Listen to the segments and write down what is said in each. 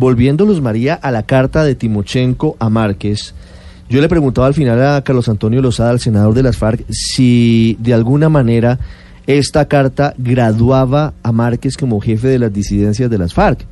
Volviendo, Luz María, a la carta de Timochenko a Márquez, yo le preguntaba al final a Carlos Antonio Lozada, al senador de las FARC, si de alguna manera esta carta graduaba a Márquez como jefe de las disidencias de las FARC.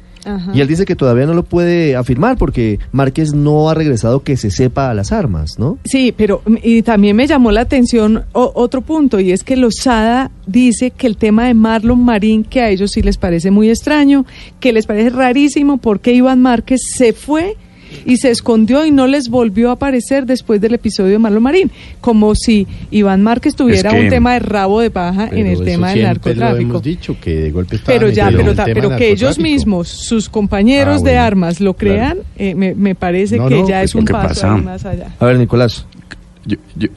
Y él dice que todavía no lo puede afirmar porque Márquez no ha regresado que se sepa a las armas, ¿no? Sí, pero y también me llamó la atención otro punto y es que Lozada dice que el tema de Marlon Marín, que a ellos sí les parece muy extraño, que les parece rarísimo porque Iván Márquez se fue y se escondió y no les volvió a aparecer después del episodio de Marlon Marín, como si Iván Márquez tuviera un tema de rabo de paja en el tema del narcotráfico. dicho que de golpe pero ya, pero, que ellos mismos, sus compañeros ah, de armas, lo crean, eh, me, parece que ya es un paso más allá. A ver, Nicolás.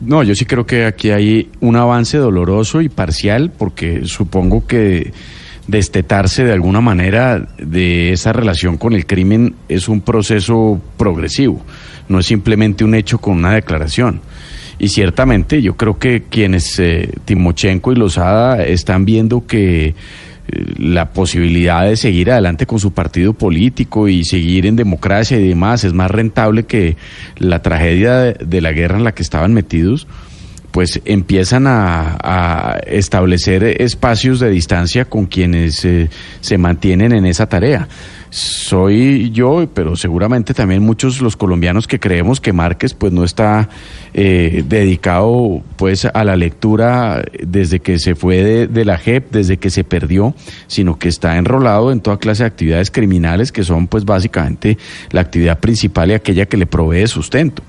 no, yo sí creo que aquí hay un avance doloroso y parcial, porque supongo que destetarse de alguna manera de esa relación con el crimen es un proceso progresivo, no es simplemente un hecho con una declaración. Y ciertamente yo creo que quienes, eh, Timochenko y Lozada, están viendo que eh, la posibilidad de seguir adelante con su partido político y seguir en democracia y demás es más rentable que la tragedia de la guerra en la que estaban metidos pues empiezan a, establecer espacios de distancia con quienes eh, se mantienen en esa tarea. Soy yo, pero seguramente también muchos los colombianos que creemos que Márquez pues no está eh, dedicado pues a la lectura desde que se fue de, de, la JEP, desde que se perdió, sino que está enrolado en toda clase de actividades criminales que son pues básicamente la actividad principal y aquella que le provee sustento.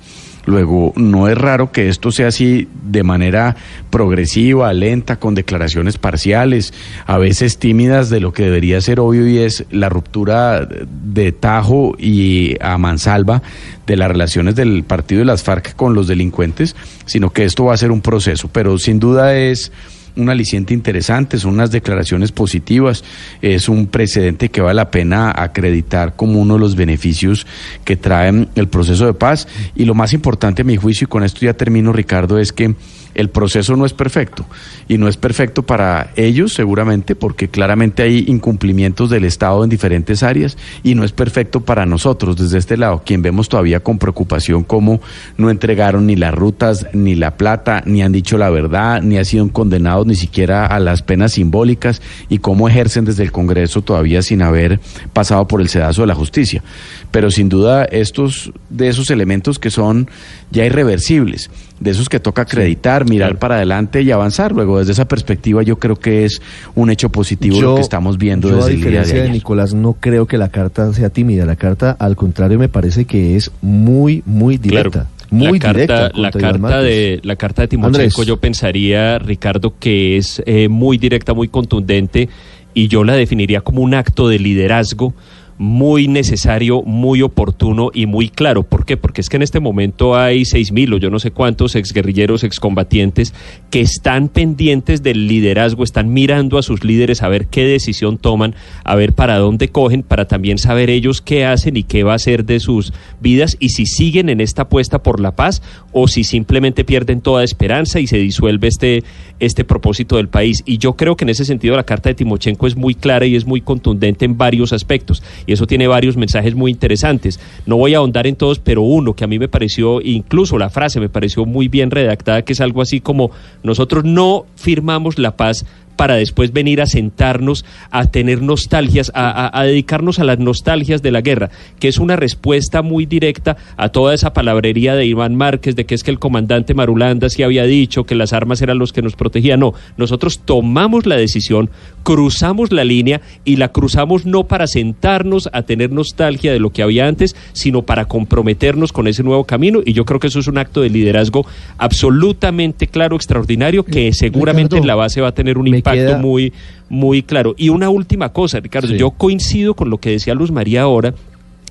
Luego, no es raro que esto sea así de manera progresiva, lenta, con declaraciones parciales, a veces tímidas de lo que debería ser obvio y es la ruptura de Tajo y a mansalva de las relaciones del partido de las FARC con los delincuentes, sino que esto va a ser un proceso, pero sin duda es un aliciente interesante, son unas declaraciones positivas, es un precedente que vale la pena acreditar como uno de los beneficios que trae el proceso de paz. Y lo más importante a mi juicio, y con esto ya termino Ricardo, es que el proceso no es perfecto y no es perfecto para ellos seguramente porque claramente hay incumplimientos del Estado en diferentes áreas y no es perfecto para nosotros desde este lado, quien vemos todavía con preocupación cómo no entregaron ni las rutas ni la plata, ni han dicho la verdad, ni han sido condenados ni siquiera a las penas simbólicas y cómo ejercen desde el Congreso todavía sin haber pasado por el sedazo de la justicia. Pero sin duda estos de esos elementos que son ya irreversibles, de esos que toca acreditar, mirar para adelante y avanzar. Luego, desde esa perspectiva, yo creo que es un hecho positivo lo que estamos viendo yo, desde a diferencia de, de, Nicolás, no creo que la carta sea tímida. La carta, al contrario, me parece que es muy, muy directa. Muy la directa carta, la carta de la carta de Timochenko yo pensaría Ricardo que es eh, muy directa muy contundente y yo la definiría como un acto de liderazgo muy necesario, muy oportuno y muy claro. ¿Por qué? Porque es que en este momento hay seis mil o yo no sé cuántos exguerrilleros, excombatientes que están pendientes del liderazgo, están mirando a sus líderes a ver qué decisión toman, a ver para dónde cogen, para también saber ellos qué hacen y qué va a ser de sus vidas y si siguen en esta apuesta por la paz o si simplemente pierden toda esperanza y se disuelve este, este propósito del país. Y yo creo que en ese sentido la carta de Timochenko es muy clara y es muy contundente en varios aspectos eso tiene varios mensajes muy interesantes. No voy a ahondar en todos, pero uno que a mí me pareció, incluso la frase me pareció muy bien redactada, que es algo así como nosotros no firmamos la paz para después venir a sentarnos a tener nostalgias, a, dedicarnos a las nostalgias de la guerra, que es una respuesta muy directa a toda esa palabrería de Iván Márquez, de que es que el comandante Marulanda sí había dicho que las armas eran los que nos protegían. No, nosotros tomamos la decisión, cruzamos la línea y la cruzamos no para sentarnos a tener nostalgia de lo que había antes, sino para comprometernos con ese nuevo camino. Y yo creo que eso es un acto de liderazgo absolutamente claro, extraordinario, que seguramente en la base va a tener un impacto impacto muy, muy claro. Y una última cosa, Ricardo, yo coincido con lo que decía Luz María ahora,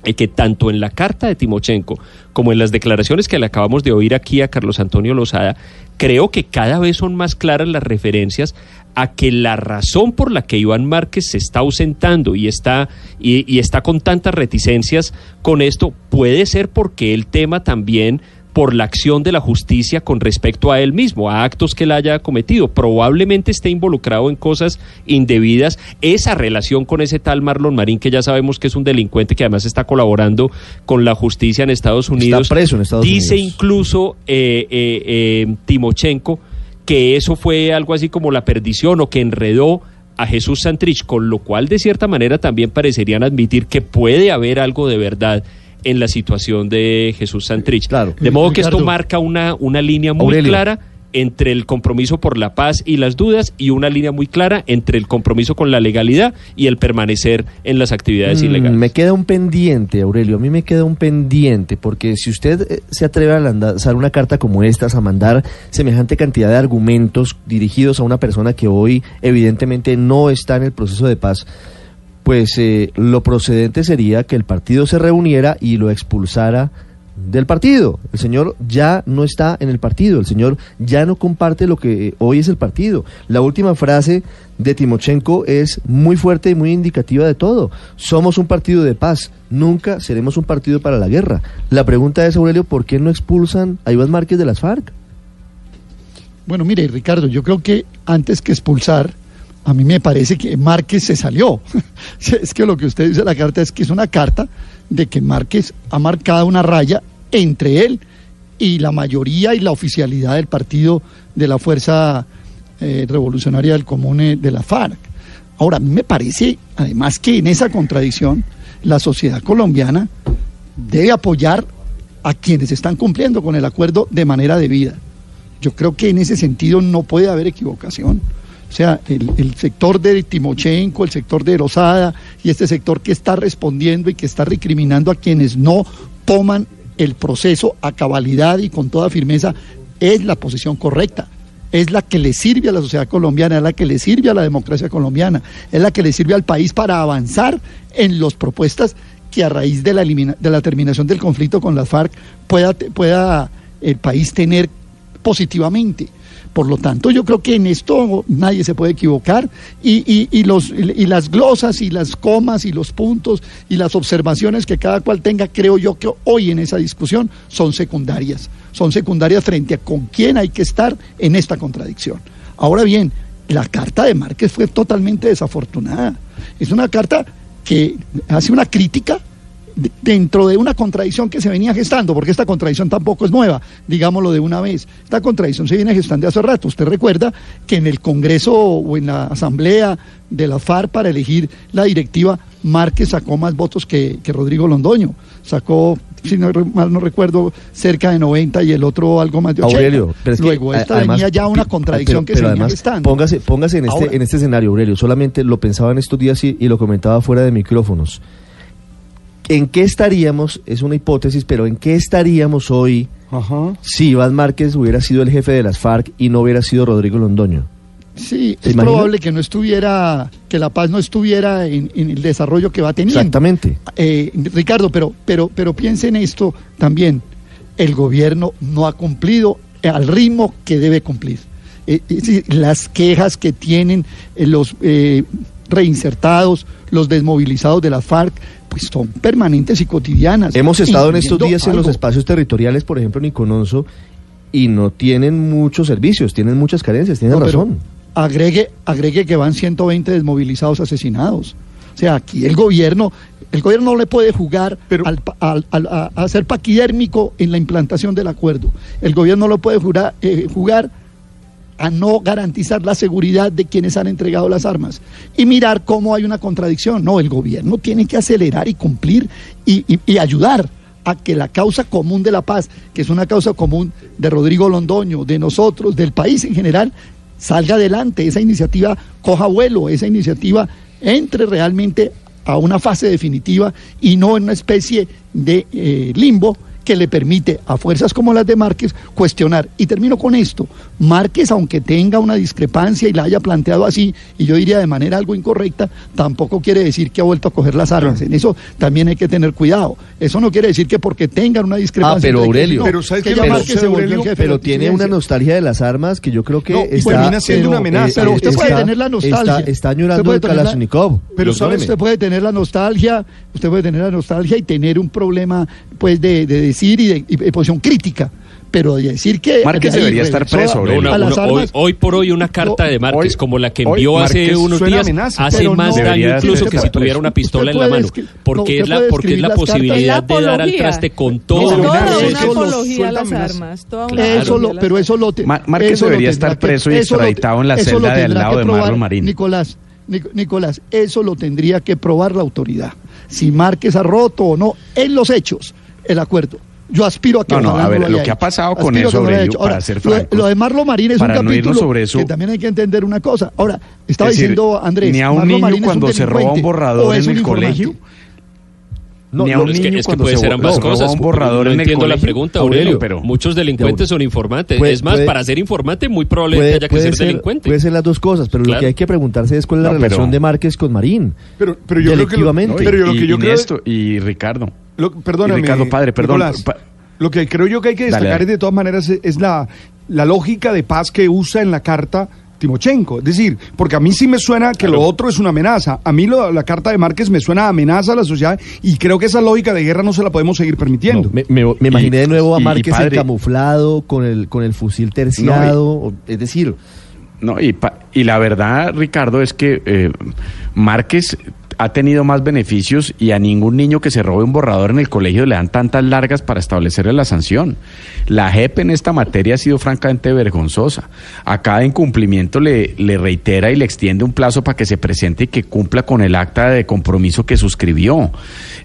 eh, que tanto en la carta de Timochenko como en las declaraciones que le acabamos de oír aquí a Carlos Antonio Lozada, creo que cada vez son más claras las referencias a que la razón por la que Iván Márquez se está ausentando y está, y, está con tantas reticencias con esto puede ser porque el tema también por la acción de la justicia con respecto a él mismo, a actos que él haya cometido. Probablemente esté involucrado en cosas indebidas. Esa relación con ese tal Marlon Marín, que ya sabemos que es un delincuente que además está colaborando con la justicia en Estados Unidos. Está preso en Estados Dice incluso eh, eh, eh, Timochenko que eso fue algo así como la perdición o que enredó a Jesús Santrich, con lo cual de cierta manera también parecerían admitir que puede haber algo de verdad en la situación de Jesús Santrich. Claro. De modo que esto marca una, una línea muy clara entre el compromiso por la paz y las dudas y una línea muy clara entre el compromiso con la legalidad y el permanecer en las actividades mm, ilegales. Me queda un pendiente, Aurelio, a mí me queda un pendiente, porque si usted eh, se atreve a lanzar una carta como esta, a mandar semejante cantidad de argumentos dirigidos a una persona que hoy evidentemente no está en el proceso de paz, pues eh, lo procedente sería que el partido se reuniera y lo expulsara del partido. El señor ya no está en el partido, el señor ya no comparte lo que hoy es el partido. La última frase de Timochenko es muy fuerte y muy indicativa de todo. Somos un partido de paz, nunca seremos un partido para la guerra. La pregunta es, Aurelio, ¿por qué no expulsan a Iván Márquez de las FARC? Bueno, mire, Ricardo, yo creo que antes que expulsar, a mí me parece que Márquez se salió. es que lo que usted dice en la carta es que es una carta de que Márquez ha marcado una raya entre él y la mayoría y la oficialidad del partido de la Fuerza eh, Revolucionaria del Comune de la FARC. Ahora, a mí me parece, además, que en esa contradicción la sociedad colombiana debe apoyar a quienes están cumpliendo con el acuerdo de manera debida. Yo creo que en ese sentido no puede haber equivocación. O sea, el, sector de Timochenko, el sector de Rosada y este sector que está respondiendo y que está recriminando a quienes no toman el proceso a cabalidad y con toda firmeza es la posición correcta. Es la que le sirve a la sociedad colombiana, es la que le sirve a la democracia colombiana, es la que le sirve al país para avanzar en las propuestas que a raíz de la, de la terminación del conflicto con las FARC pueda, pueda el país tener positivamente. Por lo tanto, yo creo que en esto nadie se puede equivocar y, y, los, y las glosas y las comas y los puntos y las observaciones que cada cual tenga, creo yo que hoy en esa discusión son secundarias. Son secundarias frente a con quién hay que estar en esta contradicción. Ahora bien, la carta de Márquez fue totalmente desafortunada. Es una carta que hace una crítica dentro de una contradicción que se venía gestando, porque esta contradicción tampoco es nueva, digámoslo de una vez. Esta contradicción se viene gestando hace rato. Usted recuerda que en el Congreso o en la Asamblea de la FARC para elegir la directiva, Márquez sacó más votos que, Rodrigo Londoño. Sacó, si no, mal no recuerdo, cerca de 90 y el otro algo más de 80. Aurelio, pero Luego, esta venía ya una contradicción que se venía gestando. Póngase, póngase en, este, en este escenario, Aurelio. Solamente lo pensaba en estos días y lo comentaba fuera de micrófonos. ¿En qué estaríamos? Es una hipótesis, pero ¿en qué estaríamos hoy si Iván Márquez hubiera sido el jefe de las FARC y no hubiera sido Rodrigo Londoño? Sí, es probable que no estuviera, que la paz no estuviera en, el desarrollo que va teniendo. Exactamente. Eh, Ricardo, pero, pero, pero piense en esto también. El gobierno no ha cumplido al ritmo que debe cumplir. Eh, las quejas que tienen eh, los reinsertados, los desmovilizados de las FARC, pues son permanentes y cotidianas. Hemos estado en estos días en los espacios territoriales, por ejemplo en Icononso, y no tienen muchos servicios, tienen muchas carencias, tienen razón. Agregue, agregue que van 120 desmovilizados asesinados. O sea, aquí el gobierno, el gobierno no le puede jugar al, a, a, ser paquidérmico en la implantación del acuerdo. El gobierno no le puede jugar, eh, jugar a no garantizar la seguridad de quienes han entregado las armas y mirar cómo hay una contradicción. No, el gobierno tiene que acelerar y cumplir y, ayudar a que la causa común de la paz, que es una causa común de Rodrigo Londoño, de nosotros, del país en general, salga adelante, esa iniciativa coja vuelo, esa iniciativa entre realmente a una fase definitiva y no en una especie de eh, limbo que le permite a fuerzas como las de Márquez cuestionar. Y termino con esto. Márquez, aunque tenga una discrepancia y la haya planteado así, y yo diría de manera algo incorrecta, tampoco quiere decir que ha vuelto a coger las armas. En eso también hay que tener cuidado. Eso no quiere decir que porque tengan una discrepancia... Ah, pero Aurelio, pero, pero tiene una nostalgia de las armas que yo creo que está... termina siendo una amenaza. pero usted puede tener la nostalgia. Está, está añorando el Kalashnikov. Pero ¿sabe? usted puede tener la nostalgia, usted puede tener la nostalgia y tener un problema pues de, de decir y de, y de posición crítica pero de decir que Márquez debería estar preso. hoy, por hoy una carta de Márquez como la que envió hace unos días hace más daño incluso que si tuviera una pistola en la mano, porque es la porque es la posibilidad de dar al traste con todo. una apología a las armas. Eso pero eso lo Márquez debería estar preso y extraditado en la celda de al lado de Marlon Marín. Nicolás, Nicolás, eso lo tendría que probar la autoridad. Si Márquez ha roto o no en los hechos el acuerdo. Yo aspiro a que no, no, a ver, lo, que ha pasado con eso, Aurelio, para ser franco. Lo, de Marlo Marín es un capítulo sobre eso, que también hay que entender una cosa. Ahora, estaba diciendo Andrés, ni a un niño cuando se roba un borrador en el colegio. No, ni a un niño es que, es que puede ser ambas cosas. Un borrador no en entiendo el la pregunta, Aurelio, pero muchos delincuentes son informantes. Puede, es más, puede, para ser informante, muy probablemente haya que ser, ser, delincuente. Puede ser las dos cosas, pero claro. lo que hay que preguntarse es cuál es la relación pero, de Márquez con Marín. Pero, pero yo creo que lo, no, pero lo que y, yo creo esto, y Ricardo. Lo, perdóname, y Ricardo padre, perdón. Nicolás, pa, lo que creo yo que hay que destacar dale, dale. es de todas maneras es, es la, la lógica de paz que usa en la carta Timochenko. Es decir, porque a mí sí me suena que claro. lo otro es una amenaza. A mí lo, la carta de Márquez me suena a amenaza a la sociedad y creo que esa lógica de guerra no se la podemos seguir permitiendo. No, me, me, me, imaginé de nuevo a Márquez el camuflado con el, con el fusil terciado. No, y, es decir. No, y, pa, y la verdad, Ricardo, es que eh, Márquez ha tenido más beneficios y a ningún niño que se robe un borrador en el colegio le dan tantas largas para establecerle la sanción. La JEP en esta materia ha sido francamente vergonzosa. A cada incumplimiento le, reitera y le extiende un plazo para que se presente y que cumpla con el acta de compromiso que suscribió.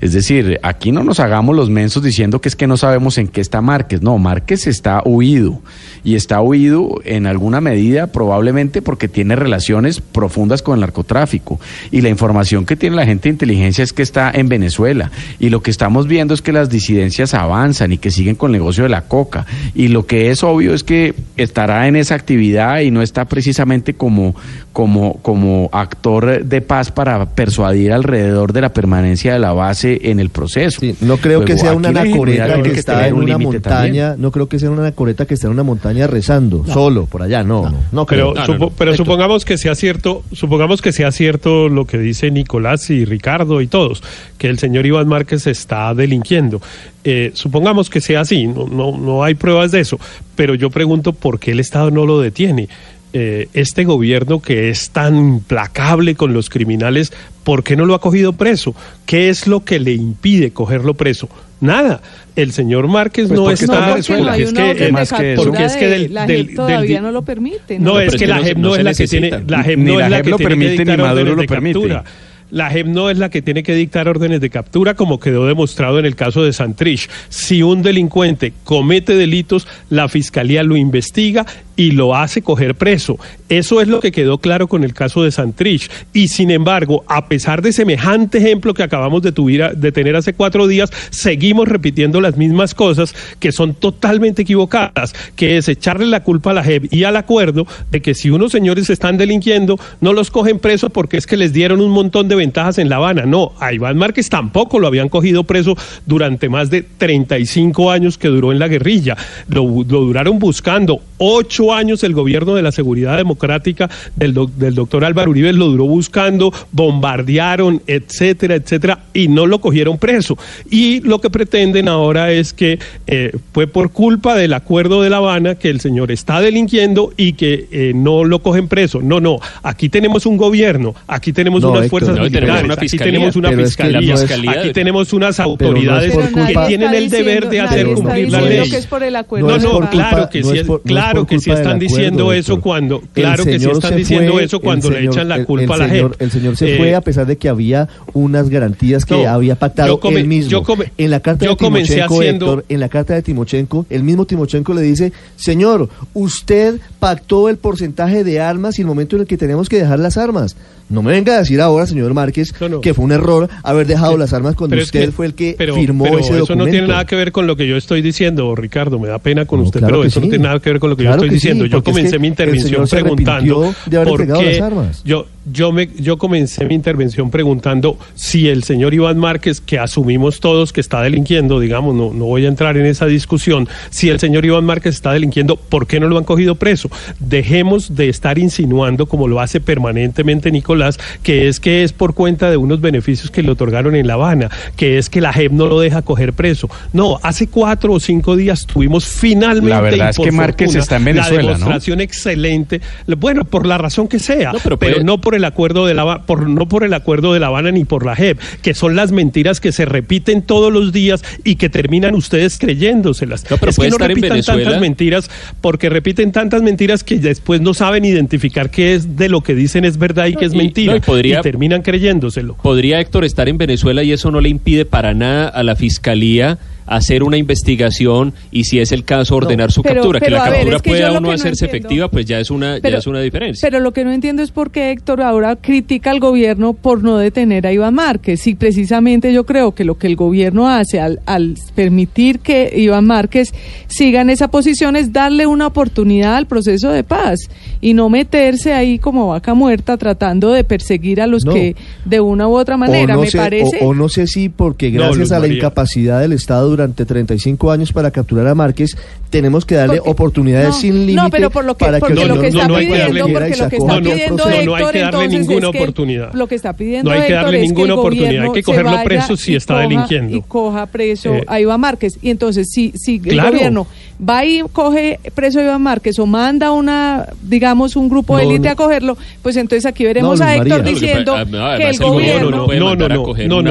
Es decir, aquí no nos hagamos los mensos diciendo que es que no sabemos en qué está Márquez. No, Márquez está huido y está huido en alguna medida probablemente porque tiene relaciones profundas con el narcotráfico y la información que tiene la gente de inteligencia es que está en Venezuela y lo que estamos viendo es que las disidencias avanzan y que siguen con el negocio de la coca y lo que es obvio es que estará en esa actividad y no está precisamente como como como actor de paz para persuadir alrededor de la permanencia de la base en el proceso. Sí, no creo Luego, que sea una anacoreta que, que está en un una montaña, también. no creo que sea una anacoreta que está en una montaña rezando no. solo por allá, no, no, no, no pero, supo, pero supongamos que sea cierto, supongamos que sea cierto lo que dice Nicolás y Ricardo y todos, que el señor Iván Márquez está delinquiendo. Eh, supongamos que sea así, no, no, no hay pruebas de eso, pero yo pregunto por qué el Estado no lo detiene. Eh, este gobierno que es tan implacable con los criminales, ¿por qué no lo ha cogido preso? ¿Qué es lo que le impide cogerlo preso? Nada. El señor Márquez pues no está en Venezuela. Es que, más que eso. Porque es que del, la JEP todavía del, no lo permite. No, no es que la JEP no, es la que tiene, la JEP no es la que lo tiene permite, ni Maduro lo permite. Captura. La JEP no es la que tiene que dictar órdenes de captura, como quedó demostrado en el caso de Santrich. Si un delincuente comete delitos, la fiscalía lo investiga y lo hace coger preso. Eso es lo que quedó claro con el caso de Santrich. Y sin embargo, a pesar de semejante ejemplo que acabamos de, tuvir, de tener hace cuatro días, seguimos repitiendo las mismas cosas que son totalmente equivocadas, que es echarle la culpa a la JEP y al acuerdo de que si unos señores están delinquiendo, no los cogen preso porque es que les dieron un montón de ventajas en La Habana. No, a Iván Márquez tampoco lo habían cogido preso durante más de 35 años que duró en la guerrilla. Lo, lo duraron buscando. Ocho años el gobierno de la seguridad democrática del, do, del doctor Álvaro Uribe lo duró buscando, bombardearon, etcétera, etcétera, y no lo cogieron preso. Y lo que pretenden ahora es que eh, fue por culpa del acuerdo de La Habana que el señor está delinquiendo y que eh, no lo cogen preso. No, no, aquí tenemos un gobierno, aquí tenemos no, unas Héctor, fuerzas no, militares, una aquí fiscalía, tenemos una pero es fiscalía, que fiscalía aquí de- tenemos unas no es autoridades por que culpa- tienen el deber de hacer cumplir la ley. que es por el acuerdo No, es no, culpa- claro que no sí, es por- no es claro que sí culpa están diciendo eso cuando, claro que sí están diciendo eso cuando le echan la culpa a la gente. El señor se Eh, fue a pesar de que había unas garantías que había pactado él mismo. en la carta yo de comencé Timochenko, Héctor, en la carta de Timochenko, el mismo Timochenko le dice, señor, usted pactó el porcentaje de armas y el momento en el que tenemos que dejar las armas. No me venga a decir ahora, señor Márquez, que fue un error haber dejado las armas cuando usted fue el que firmó ese documento. Eso no tiene nada que ver con lo que yo estoy diciendo, Ricardo. Me da pena con usted, pero eso no tiene nada que ver con lo que yo estoy diciendo. yo comencé mi intervención preguntando por qué yo yo me yo comencé mi intervención preguntando si el señor Iván Márquez, que asumimos todos que está delinquiendo, digamos, no, no voy a entrar en esa discusión, si el señor Iván Márquez está delinquiendo, ¿por qué no lo han cogido preso? Dejemos de estar insinuando, como lo hace permanentemente Nicolás, que es que es por cuenta de unos beneficios que le otorgaron en La Habana, que es que la JEP no lo deja coger preso. No, hace cuatro o cinco días tuvimos finalmente. La verdad es que Márquez está en Venezuela. La demostración excelente, bueno, por la razón que sea, pero, no por el acuerdo de la por no por el acuerdo de La Habana ni por la JEP, que son las mentiras que se repiten todos los días y que terminan ustedes creyéndoselas. No, pero es que no repitan tantas mentiras porque repiten tantas mentiras que después no saben identificar qué es de lo que dicen es verdad y que es mentira y, terminan creyéndoselo. Podría Héctor estar en Venezuela y eso no le impide para nada a la fiscalía hacer una investigación y si es el caso ordenar su captura. que la captura pueda o no hacerse efectiva, pues ya es una ya es una diferencia. Pero lo que no entiendo es por qué Héctor ahora critica al gobierno por no detener a Iván Márquez. Y precisamente yo creo que lo que el gobierno hace al, al permitir que Iván Márquez siga en esa posición es darle una oportunidad al proceso de paz y no meterse ahí como vaca muerta tratando de perseguir a los que de una u otra manera, me parece. O, no sé si porque gracias a la incapacidad del Estado durante 35 años para capturar a Márquez, tenemos que darle oportunidades sin límite. No, pero por lo que, para que lo que está pidiendo, porque lo que está pidiendo no, hay que darle ninguna oportunidad. Lo que está pidiendo no hay que darle ninguna oportunidad, hay que cogerlo preso si está delinquiendo. Y coja preso eh, a Iván Márquez. Y entonces, si, si el gobierno va y coge preso a Iván Márquez o manda una, digamos, un grupo de élite a cogerlo, pues entonces aquí veremos a Héctor diciendo que, el gobierno... No, no, no, no,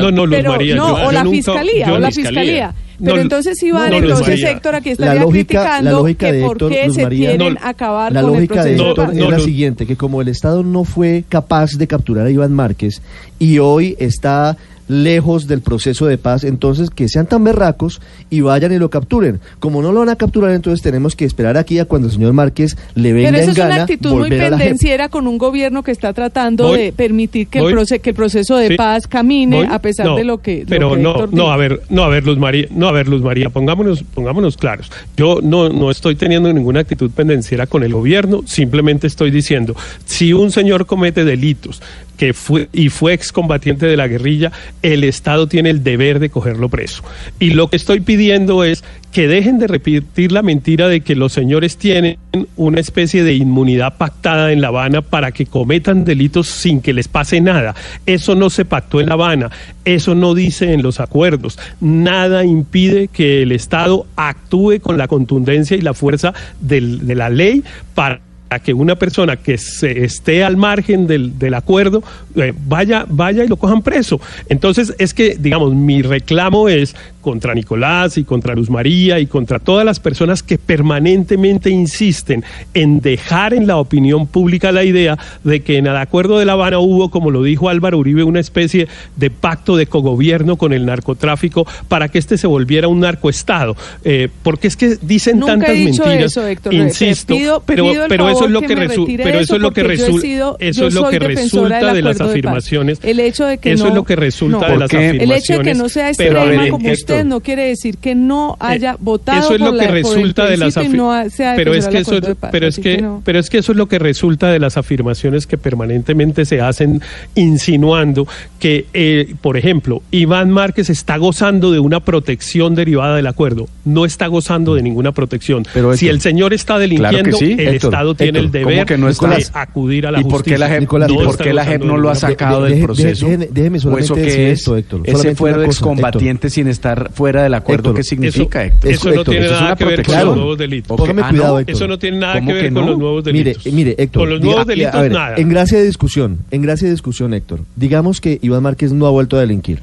no, no, Luz María, no, o la fiscalía, o la fiscalía. Pero entonces si van, entonces Héctor aquí estaría la lógica, criticando la lógica que de Héctor, por qué se María, quieren acabar la con lógica el proceso de Héctor es la siguiente, que como el Estado no fue capaz de capturar a Iván Márquez y hoy está lejos del proceso de paz, entonces que sean tan berracos y vayan y lo capturen. Como no lo van a capturar, entonces tenemos que esperar aquí a cuando el señor Márquez le venga Pero eso es una actitud muy pendenciera con un gobierno que está tratando de permitir que, el que el proceso de paz camine a pesar de lo que Pero no, no, a ver, no, a ver, Luz María, no, a ver, Luz María, pongámonos, pongámonos claros. Yo no, no estoy teniendo ninguna actitud pendenciera con el gobierno, simplemente estoy diciendo, si un señor comete delitos que fue y fue excombatiente de la guerrilla, el Estado tiene el deber de cogerlo preso. Y lo que estoy pidiendo es que dejen de repetir la mentira de que los señores tienen una especie de inmunidad pactada en La Habana para que cometan delitos sin que les pase nada. Eso no se pactó en La Habana, eso no dice en los acuerdos. Nada impide que el Estado actúe con la contundencia y la fuerza de la ley para que una persona que se esté al margen del, del acuerdo eh, vaya, vaya y lo cojan preso. Entonces, es que, digamos, mi reclamo es contra Nicolás y contra Luz María y contra todas las personas que permanentemente insisten en dejar en la opinión pública la idea de que en el acuerdo de La Habana hubo, como lo dijo Álvaro Uribe, una especie de pacto de cogobierno con el narcotráfico para que este se volviera un narcoestado. Eh, porque es que dicen tantas mentiras. insisto, pero, pero eso es lo que, resulta, pero eso es lo que resulta, eso es lo que resulta de, las afirmaciones. El hecho de que eso es lo que resulta de las afirmaciones. El hecho de que no sea extrema como usted no quiere decir que no eh, haya votado eso es lo que resulta de las afirmaciones. pero es que eso pero es que, pero es que eso es lo que resulta de las afirmaciones que permanentemente se hacen insinuando que eh, por ejemplo Iván Márquez está gozando de una protección derivada del acuerdo. No está gozando de ninguna protección. Pero si el señor está delinquiendo el Estado tiene el deber que no de acudir a la ¿Y por qué la JEP, ¿y por qué la JEP no lo ha sacado del proceso? Déjeme solamente decir esto, Héctor. Ese fuero excombatiente sin estar fuera del acuerdo, ¿qué significa, Héctor? Eso no tiene nada que ver con los nuevos delitos. Cuidado, Héctor. Eso no tiene nada que ver con los nuevos delitos. Mire, mire, Héctor. Con los nuevos delitos, nada. En gracia de discusión, en gracia de discusión, Héctor, digamos que Iván Márquez no ha vuelto a delinquir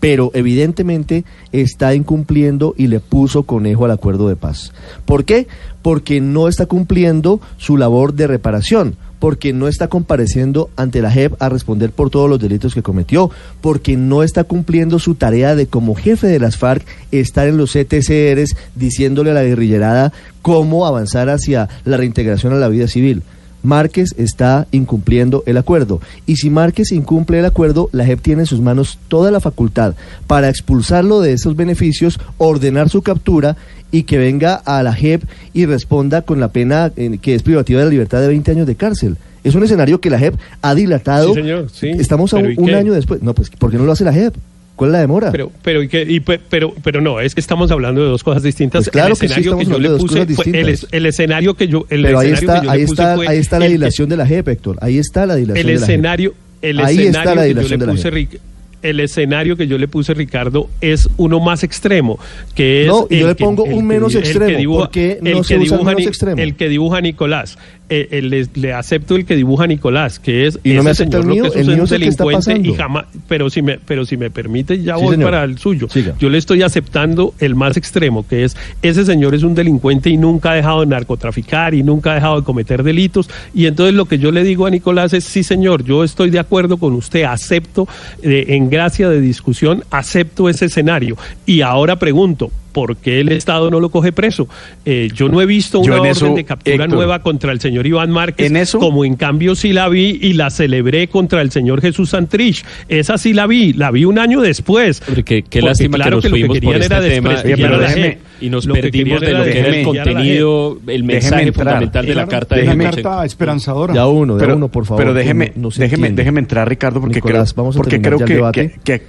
pero evidentemente está incumpliendo y le puso conejo al acuerdo de paz. ¿Por qué? Porque no está cumpliendo su labor de reparación porque no está compareciendo ante la JEP a responder por todos los delitos que cometió, porque no está cumpliendo su tarea de como jefe de las FARC estar en los ETCRs diciéndole a la guerrillerada cómo avanzar hacia la reintegración a la vida civil. Márquez está incumpliendo el acuerdo. Y si Márquez incumple el acuerdo, la JEP tiene en sus manos toda la facultad para expulsarlo de esos beneficios, ordenar su captura y que venga a la JEP y responda con la pena eh, que es privativa de la libertad de 20 años de cárcel. Es un escenario que la JEP ha dilatado. Sí, señor, sí. Estamos a un, un año después. No, pues, ¿por qué no lo hace la JEP? ¿Cuál es la demora? Pero, pero, y que, y, pero, pero no, es que estamos hablando de dos cosas distintas. Pues claro el escenario que, sí, que yo le puse, el, el, escenario que yo, el pero ahí está, ahí está, ahí está la dilación de la JEP, Héctor. Ahí está la dilación el de la escenario, JEP. El ahí escenario está la que yo le de la puse, JEP el escenario que yo le puse Ricardo es uno más extremo, que es no, y yo le que- pongo un menos extremo, dibuja- ¿por qué no el se usa el menos extremo? El que dibuja Nicolás, Eh, eh, le, le acepto el que dibuja Nicolás, que es ¿Y no me ese acepta el señor lo mío? que es mío el que está delincuente y jamás, pero si me, pero si me permite ya Sí, voy señor. para el suyo. Siga. Yo le estoy aceptando el más extremo, que es ese señor es un delincuente y nunca ha dejado de narcotraficar y nunca ha dejado de cometer delitos. Y entonces lo que yo le digo a Nicolás es, sí señor, yo estoy de acuerdo con usted, acepto, eh, en gracia de discusión, acepto ese escenario. Y ahora pregunto, ¿por qué el Estado no lo coge preso? Eh, yo no he visto una en orden eso, de captura Héctor, nueva contra el señor Iván Márquez, en eso- como en cambio sí la vi y la celebré contra el señor Jesús Santrich. Esa sí la vi, la vi un año después. Hombre, qué, qué Porque lástima claro que nos lo fuimos por querían este era tema Oye, pero la déjeme- y nos Lo que perdimos de lo que era el la contenido, el mensaje entrar. fundamental de la carta de Timochenko. carta esperanzadora. Ya uno, de pero, uno, por favor. pero que déjeme, no- no se déjeme, entiende. déjeme entrar, Ricardo, porque Nicolás, creo, vamos a porque creo que, debate. que,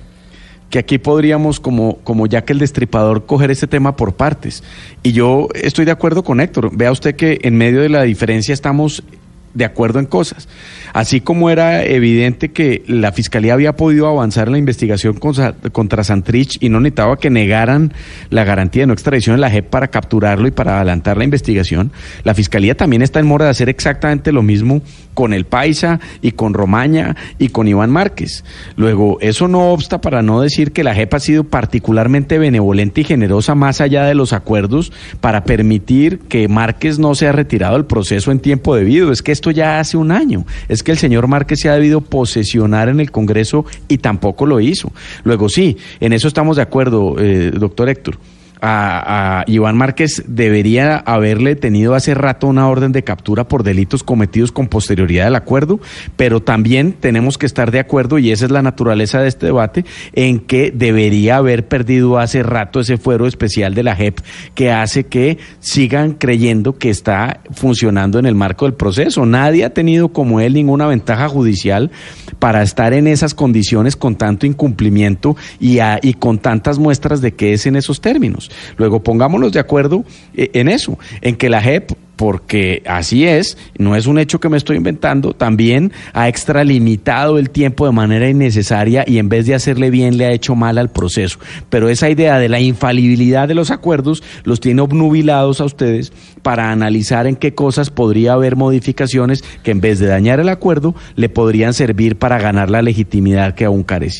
que- aquí podríamos, como, como ya que el destripador, coger este tema por partes. Y yo estoy de acuerdo con Héctor. Vea usted que en medio de la diferencia estamos de acuerdo en cosas. Así como era evidente que la Fiscalía había podido avanzar en la investigación contra, contra Santrich y no necesitaba que negaran la garantía de no extradición en la JEP para capturarlo y para adelantar la investigación, la Fiscalía también está en mora de hacer exactamente lo mismo con el Paisa y con Romaña y con Iván Márquez. Luego, eso no obsta para no decir que la JEP ha sido particularmente benevolente y generosa más allá de los acuerdos para permitir que Márquez no sea retirado del proceso en tiempo debido. Es que esto ya hace un año. Es que el señor Márquez se ha debido posesionar en el Congreso y tampoco lo hizo. Luego sí, en eso estamos de acuerdo, eh, doctor Héctor. A, Iván Márquez debería haberle tenido hace rato una orden de captura por delitos cometidos con posterioridad del acuerdo, pero también tenemos que estar de acuerdo, y esa es la naturaleza de este debate, en que debería haber perdido hace rato ese fuero especial de la JEP que hace que sigan creyendo que está funcionando en el marco del proceso. Nadie ha tenido como él ninguna ventaja judicial para estar en esas condiciones con tanto incumplimiento y, a- y con tantas muestras de que es en esos términos. Luego pongámonos de acuerdo eh, en eso, en que la JEP porque así es, no es un hecho que me estoy inventando, también ha extralimitado el tiempo de manera innecesaria y en vez de hacerle bien le ha hecho mal al proceso. Pero esa idea de la infalibilidad de los acuerdos los tiene obnubilados a ustedes para analizar en qué cosas podría haber modificaciones que en vez de dañar el acuerdo le podrían servir para ganar la legitimidad que aún carece.